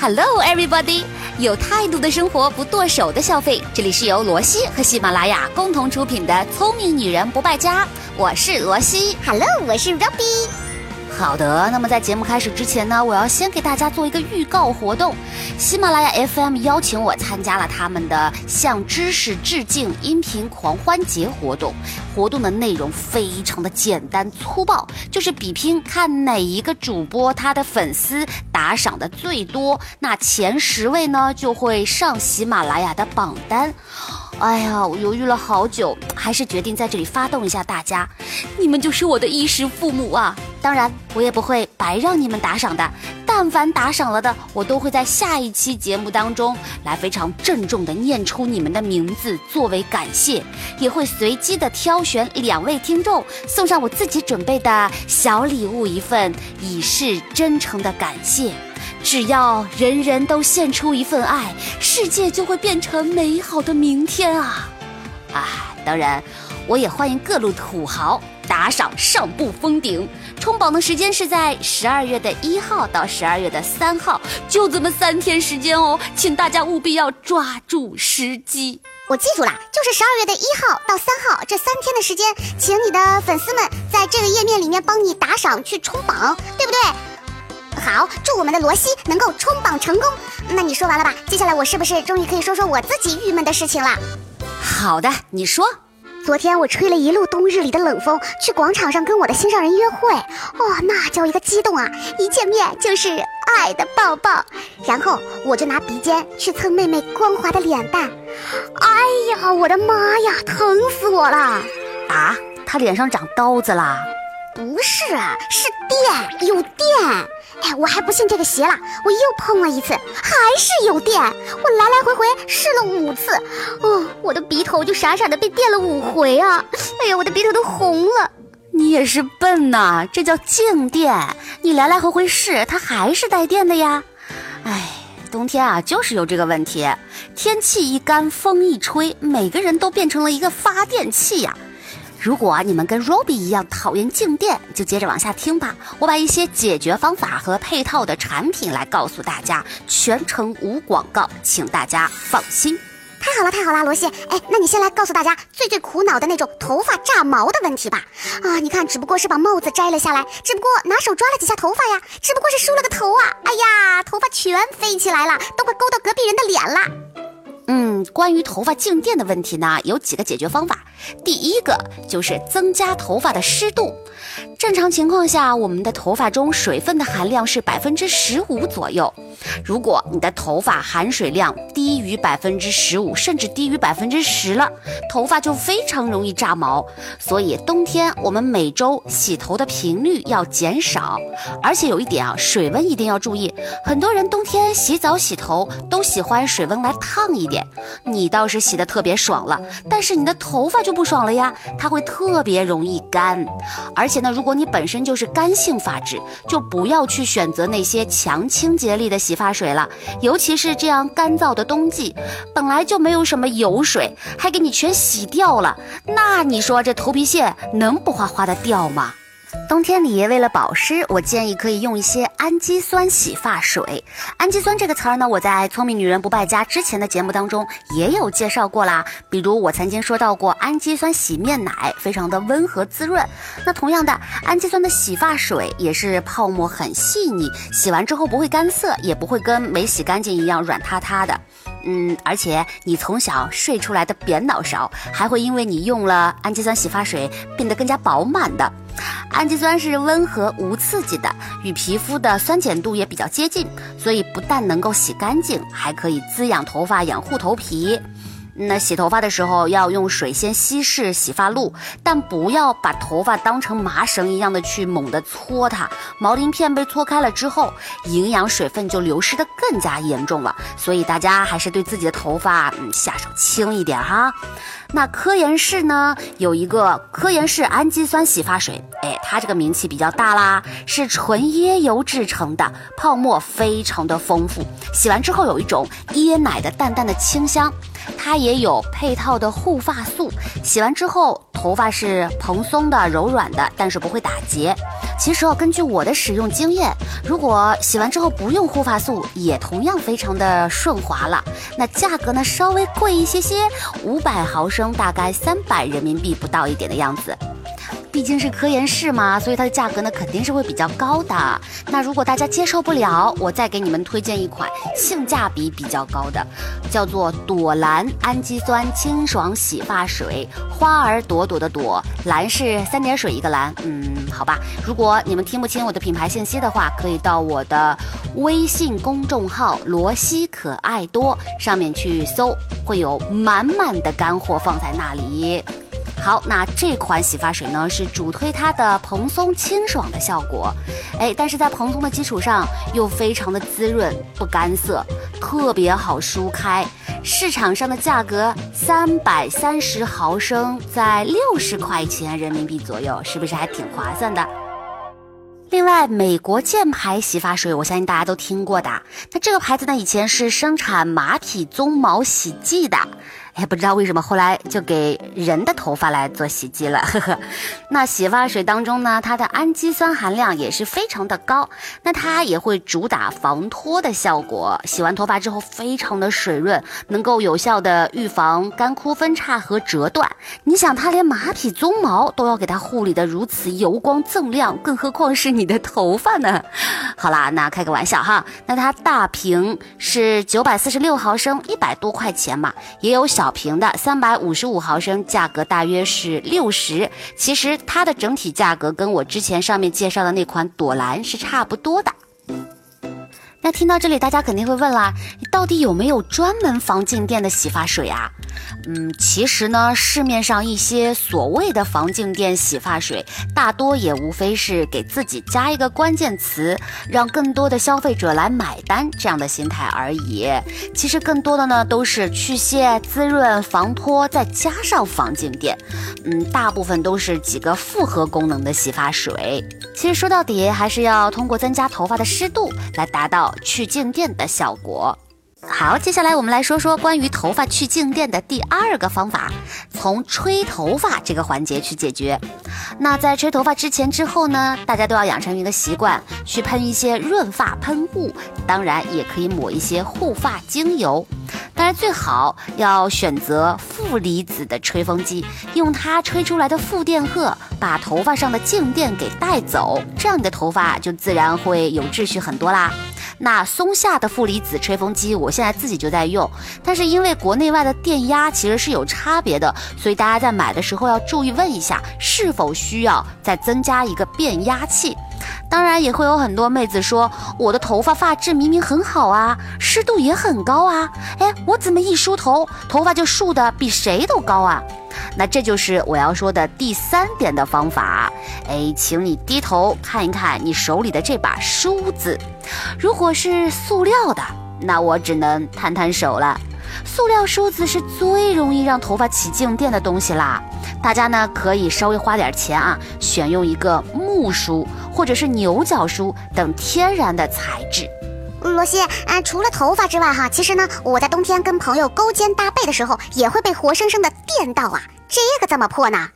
Hello, everybody！有态度的生活，不剁手的消费。这里是由罗西和喜马拉雅共同出品的《聪明女人不败家》，我是罗西。Hello，我是 Robbie。好的，那么在节目开始之前呢，我要先给大家做一个预告活动。喜马拉雅 FM 邀请我参加了他们的向知识致敬音频狂欢节活动。活动的内容非常的简单粗暴，就是比拼看哪一个主播他的粉丝打赏的最多，那前十位呢就会上喜马拉雅的榜单。哎呀，我犹豫了好久，还是决定在这里发动一下大家。你们就是我的衣食父母啊！当然，我也不会白让你们打赏的。但凡打赏了的，我都会在下一期节目当中来非常郑重的念出你们的名字作为感谢，也会随机的挑选两位听众送上我自己准备的小礼物一份，以示真诚的感谢。只要人人都献出一份爱，世界就会变成美好的明天啊！啊，当然，我也欢迎各路土豪打赏上不封顶。冲榜的时间是在十二月的一号到十二月的三号，就这么三天时间哦，请大家务必要抓住时机。我记住了，就是十二月的一号到三号这三天的时间，请你的粉丝们在这个页面里面帮你打赏去冲榜，对不对？好，祝我们的罗西能够冲榜成功。那你说完了吧？接下来我是不是终于可以说说我自己郁闷的事情了？好的，你说。昨天我吹了一路冬日里的冷风，去广场上跟我的心上人约会，哦，那叫一个激动啊！一见面就是爱的抱抱，然后我就拿鼻尖去蹭妹妹光滑的脸蛋，哎呀，我的妈呀，疼死我了！啊，她脸上长刀子啦？不是，是电，有电。哎，我还不信这个邪了，我又碰了一次，还是有电。我来来回回试了五次，哦，我的鼻头就傻傻的被电了五回啊！哎呀，我的鼻头都红了。你也是笨呐，这叫静电。你来来回回试，它还是带电的呀。哎，冬天啊，就是有这个问题，天气一干，风一吹，每个人都变成了一个发电器呀。如果你们跟 Robbie 一样讨厌静电，就接着往下听吧。我把一些解决方法和配套的产品来告诉大家，全程无广告，请大家放心。太好了，太好了，罗西。哎，那你先来告诉大家最最苦恼的那种头发炸毛的问题吧。啊，你看，只不过是把帽子摘了下来，只不过拿手抓了几下头发呀，只不过是梳了个头啊，哎呀，头发全飞起来了，都快勾到隔壁人的脸了。关于头发静电的问题呢，有几个解决方法。第一个就是增加头发的湿度。正常情况下，我们的头发中水分的含量是百分之十五左右。如果你的头发含水量低于百分之十五，甚至低于百分之十了，头发就非常容易炸毛。所以冬天我们每周洗头的频率要减少。而且有一点啊，水温一定要注意。很多人冬天洗澡洗头都喜欢水温来烫一点，你倒是洗的特别爽了，但是你的头发就不爽了呀，它会特别容易干。而且呢，如果你本身就是干性发质，就不要去选择那些强清洁力的洗发水了，尤其是这样干燥的冬季，本来就没有什么油水，还给你全洗掉了，那你说这头皮屑能不哗哗的掉吗？冬天里为了保湿，我建议可以用一些氨基酸洗发水。氨基酸这个词儿呢，我在《聪明女人不败家》之前的节目当中也有介绍过啦。比如我曾经说到过氨基酸洗面奶，非常的温和滋润。那同样的，氨基酸的洗发水也是泡沫很细腻，洗完之后不会干涩，也不会跟没洗干净一样软塌塌的。嗯，而且你从小睡出来的扁脑勺，还会因为你用了氨基酸洗发水变得更加饱满的。氨基酸是温和无刺激的，与皮肤的酸碱度也比较接近，所以不但能够洗干净，还可以滋养头发、养护头皮。那洗头发的时候要用水先稀释洗发露，但不要把头发当成麻绳一样的去猛地搓它，毛鳞片被搓开了之后，营养水分就流失的更加严重了。所以大家还是对自己的头发嗯下手轻一点哈。那科颜氏呢有一个科颜氏氨基酸洗发水，哎，它这个名气比较大啦，是纯椰油制成的，泡沫非常的丰富，洗完之后有一种椰奶的淡淡的清香，它也。有配套的护发素，洗完之后头发是蓬松的、柔软的，但是不会打结。其实哦，根据我的使用经验，如果洗完之后不用护发素，也同样非常的顺滑了。那价格呢，稍微贵一些些，五百毫升大概三百人民币不到一点的样子。毕竟是科颜氏嘛，所以它的价格呢肯定是会比较高的。那如果大家接受不了，我再给你们推荐一款性价比比较高的，叫做朵兰氨基酸清爽洗发水。花儿朵朵的朵，兰是三点水一个兰。嗯，好吧。如果你们听不清我的品牌信息的话，可以到我的微信公众号“罗西可爱多”上面去搜，会有满满的干货放在那里。好，那这款洗发水呢是主推它的蓬松清爽的效果，哎，但是在蓬松的基础上又非常的滋润不干涩，特别好梳开。市场上的价格三百三十毫升在六十块钱人民币左右，是不是还挺划算的？另外，美国箭牌洗发水，我相信大家都听过的。那这个牌子呢，以前是生产马匹鬃毛洗剂的。也不知道为什么后来就给人的头发来做洗剂了，呵呵。那洗发水当中呢，它的氨基酸含量也是非常的高，那它也会主打防脱的效果，洗完头发之后非常的水润，能够有效的预防干枯分叉和折断。你想，它连马匹鬃毛都要给它护理的如此油光锃亮，更何况是你的头发呢？好啦，那开个玩笑哈，那它大瓶是九百四十六毫升，一百多块钱嘛，也有小。瓶的三百五十五毫升，价格大约是六十。其实它的整体价格跟我之前上面介绍的那款朵兰是差不多的。那听到这里，大家肯定会问啦，到底有没有专门防静电的洗发水啊？嗯，其实呢，市面上一些所谓的防静电洗发水，大多也无非是给自己加一个关键词，让更多的消费者来买单这样的心态而已。其实更多的呢，都是去屑、滋润、防脱，再加上防静电。嗯，大部分都是几个复合功能的洗发水。其实说到底，还是要通过增加头发的湿度来达到去静电的效果。好，接下来我们来说说关于头发去静电的第二个方法，从吹头发这个环节去解决。那在吹头发之前、之后呢，大家都要养成一个习惯，去喷一些润发喷雾，当然也可以抹一些护发精油。当然最好要选择负离子的吹风机，用它吹出来的负电荷把头发上的静电给带走，这样你的头发就自然会有秩序很多啦。那松下的负离子吹风机，我现在自己就在用，但是因为国内外的电压其实是有差别的，所以大家在买的时候要注意问一下，是否需要再增加一个变压器。当然也会有很多妹子说，我的头发发质明明很好啊，湿度也很高啊，哎，我怎么一梳头，头发就竖的比谁都高啊？那这就是我要说的第三点的方法，哎，请你低头看一看你手里的这把梳子，如果是塑料的，那我只能摊摊手了。塑料梳子是最容易让头发起静电的东西啦，大家呢可以稍微花点钱啊，选用一个木梳或者是牛角梳等天然的材质。罗西，啊，除了头发之外哈，其实呢，我在冬天跟朋友勾肩搭背的时候，也会被活生生的电到啊。这个怎么破呢？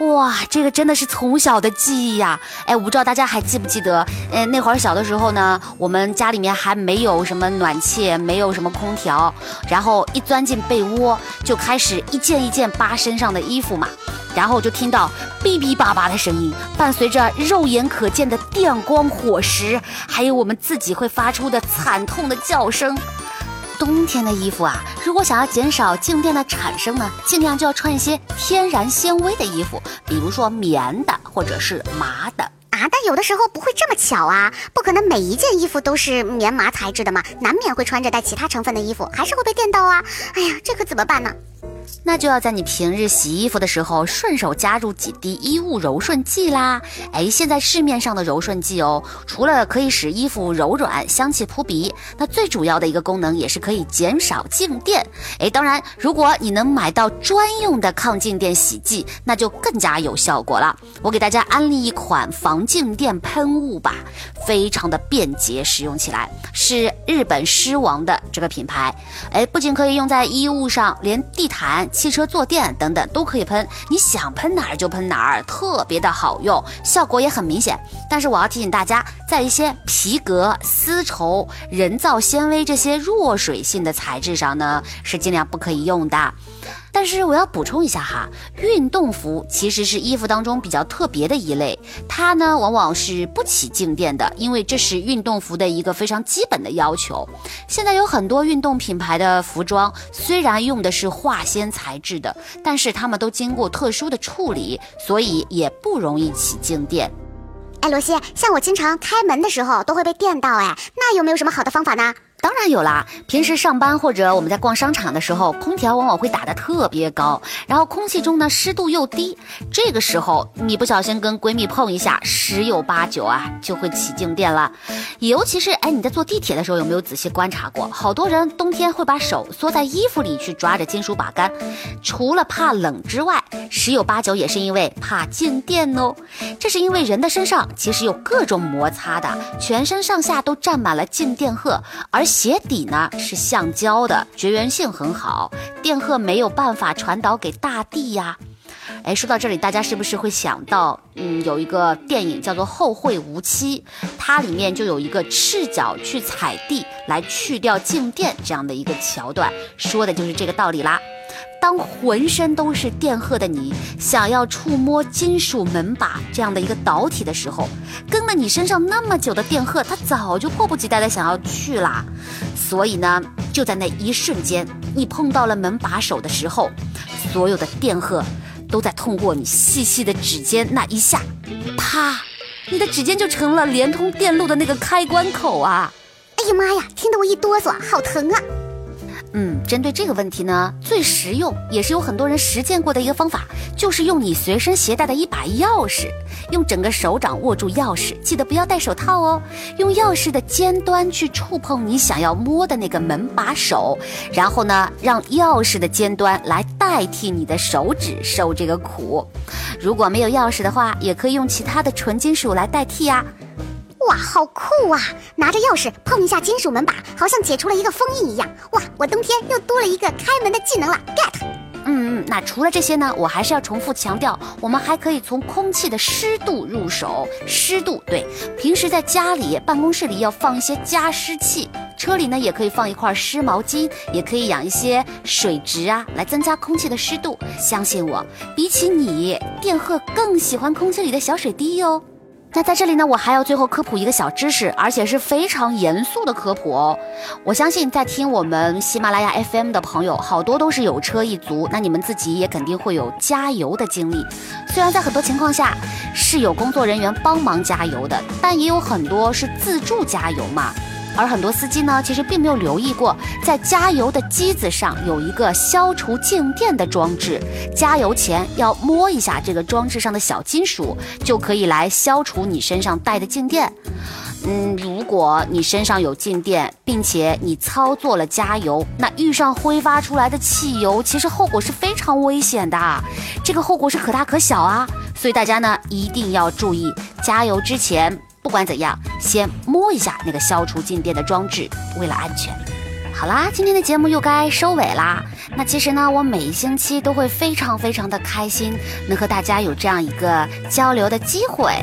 哇，这个真的是从小的记忆呀！哎，我不知道大家还记不记得，呃，那会儿小的时候呢，我们家里面还没有什么暖气，没有什么空调，然后一钻进被窝就开始一件一件扒身上的衣服嘛，然后就听到哔哔叭叭的声音，伴随着肉眼可见的电光火石，还有我们自己会发出的惨痛的叫声。冬天的衣服啊，如果想要减少静电的产生呢，尽量就要穿一些天然纤维的衣服，比如说棉的或者是麻的啊。但有的时候不会这么巧啊，不可能每一件衣服都是棉麻材质的嘛，难免会穿着带其他成分的衣服，还是会被电到啊。哎呀，这可怎么办呢？那就要在你平日洗衣服的时候，顺手加入几滴衣物柔顺剂啦。哎，现在市面上的柔顺剂哦，除了可以使衣服柔软、香气扑鼻，那最主要的一个功能也是可以减少静电。哎，当然，如果你能买到专用的抗静电洗剂，那就更加有效果了。我给大家安利一款防静电喷雾吧，非常的便捷，使用起来是日本狮王的这个品牌。哎，不仅可以用在衣物上，连地毯。汽车坐垫等等都可以喷，你想喷哪儿就喷哪儿，特别的好用，效果也很明显。但是我要提醒大家，在一些皮革、丝绸、人造纤维这些弱水性的材质上呢，是尽量不可以用的。但是我要补充一下哈，运动服其实是衣服当中比较特别的一类，它呢往往是不起静电的，因为这是运动服的一个非常基本的要求。现在有很多运动品牌的服装，虽然用的是化纤材质的，但是它们都经过特殊的处理，所以也不容易起静电。哎，罗西，像我经常开门的时候都会被电到，哎，那有没有什么好的方法呢？当然有啦，平时上班或者我们在逛商场的时候，空调往往会打得特别高，然后空气中呢湿度又低，这个时候你不小心跟闺蜜碰一下，十有八九啊就会起静电了。尤其是哎你在坐地铁的时候，有没有仔细观察过？好多人冬天会把手缩在衣服里去抓着金属把杆，除了怕冷之外，十有八九也是因为怕静电哦。这是因为人的身上其实有各种摩擦的，全身上下都沾满了静电荷，而鞋底呢是橡胶的，绝缘性很好，电荷没有办法传导给大地呀。哎，说到这里，大家是不是会想到，嗯，有一个电影叫做《后会无期》，它里面就有一个赤脚去踩地来去掉静电这样的一个桥段，说的就是这个道理啦。当浑身都是电荷的你想要触摸金属门把这样的一个导体的时候，跟了你身上那么久的电荷，它早就迫不及待的想要去啦。所以呢，就在那一瞬间，你碰到了门把手的时候，所有的电荷都在通过你细细的指尖那一下，啪，你的指尖就成了连通电路的那个开关口啊！哎呀妈呀，听得我一哆嗦，好疼啊！嗯，针对这个问题呢，最实用也是有很多人实践过的一个方法，就是用你随身携带的一把钥匙，用整个手掌握住钥匙，记得不要戴手套哦。用钥匙的尖端去触碰你想要摸的那个门把手，然后呢，让钥匙的尖端来代替你的手指受这个苦。如果没有钥匙的话，也可以用其他的纯金属来代替呀。哇，好酷啊！拿着钥匙碰一下金属门把，好像解除了一个封印一样。哇，我冬天又多了一个开门的技能了，get。嗯嗯，那除了这些呢，我还是要重复强调，我们还可以从空气的湿度入手。湿度，对，平时在家里、办公室里要放一些加湿器，车里呢也可以放一块湿毛巾，也可以养一些水植啊，来增加空气的湿度。相信我，比起你，电荷更喜欢空气里的小水滴哟。那在这里呢，我还要最后科普一个小知识，而且是非常严肃的科普哦。我相信在听我们喜马拉雅 FM 的朋友，好多都是有车一族，那你们自己也肯定会有加油的经历。虽然在很多情况下是有工作人员帮忙加油的，但也有很多是自助加油嘛。而很多司机呢，其实并没有留意过，在加油的机子上有一个消除静电的装置。加油前要摸一下这个装置上的小金属，就可以来消除你身上带的静电。嗯，如果你身上有静电，并且你操作了加油，那遇上挥发出来的汽油，其实后果是非常危险的。这个后果是可大可小啊，所以大家呢一定要注意，加油之前。不管怎样，先摸一下那个消除静电的装置，为了安全。好啦，今天的节目又该收尾啦。那其实呢，我每一星期都会非常非常的开心，能和大家有这样一个交流的机会。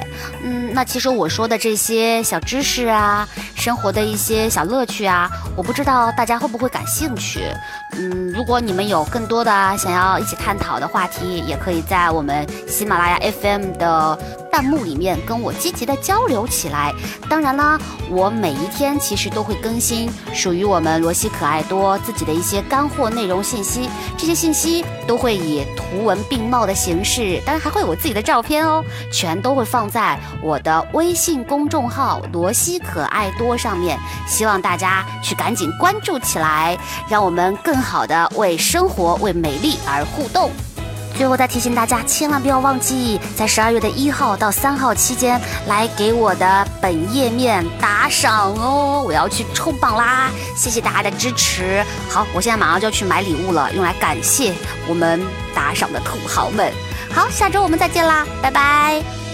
嗯，那其实我说的这些小知识啊，生活的一些小乐趣啊，我不知道大家会不会感兴趣。嗯，如果你们有更多的想要一起探讨的话题，也可以在我们喜马拉雅 FM 的。弹幕里面跟我积极的交流起来。当然啦，我每一天其实都会更新属于我们罗西可爱多自己的一些干货内容信息，这些信息都会以图文并茂的形式，当然还会有我自己的照片哦，全都会放在我的微信公众号“罗西可爱多”上面，希望大家去赶紧关注起来，让我们更好的为生活、为美丽而互动。最后再提醒大家，千万不要忘记在十二月的一号到三号期间来给我的本页面打赏哦！我要去冲榜啦！谢谢大家的支持。好，我现在马上就要去买礼物了，用来感谢我们打赏的土豪们。好，下周我们再见啦，拜拜。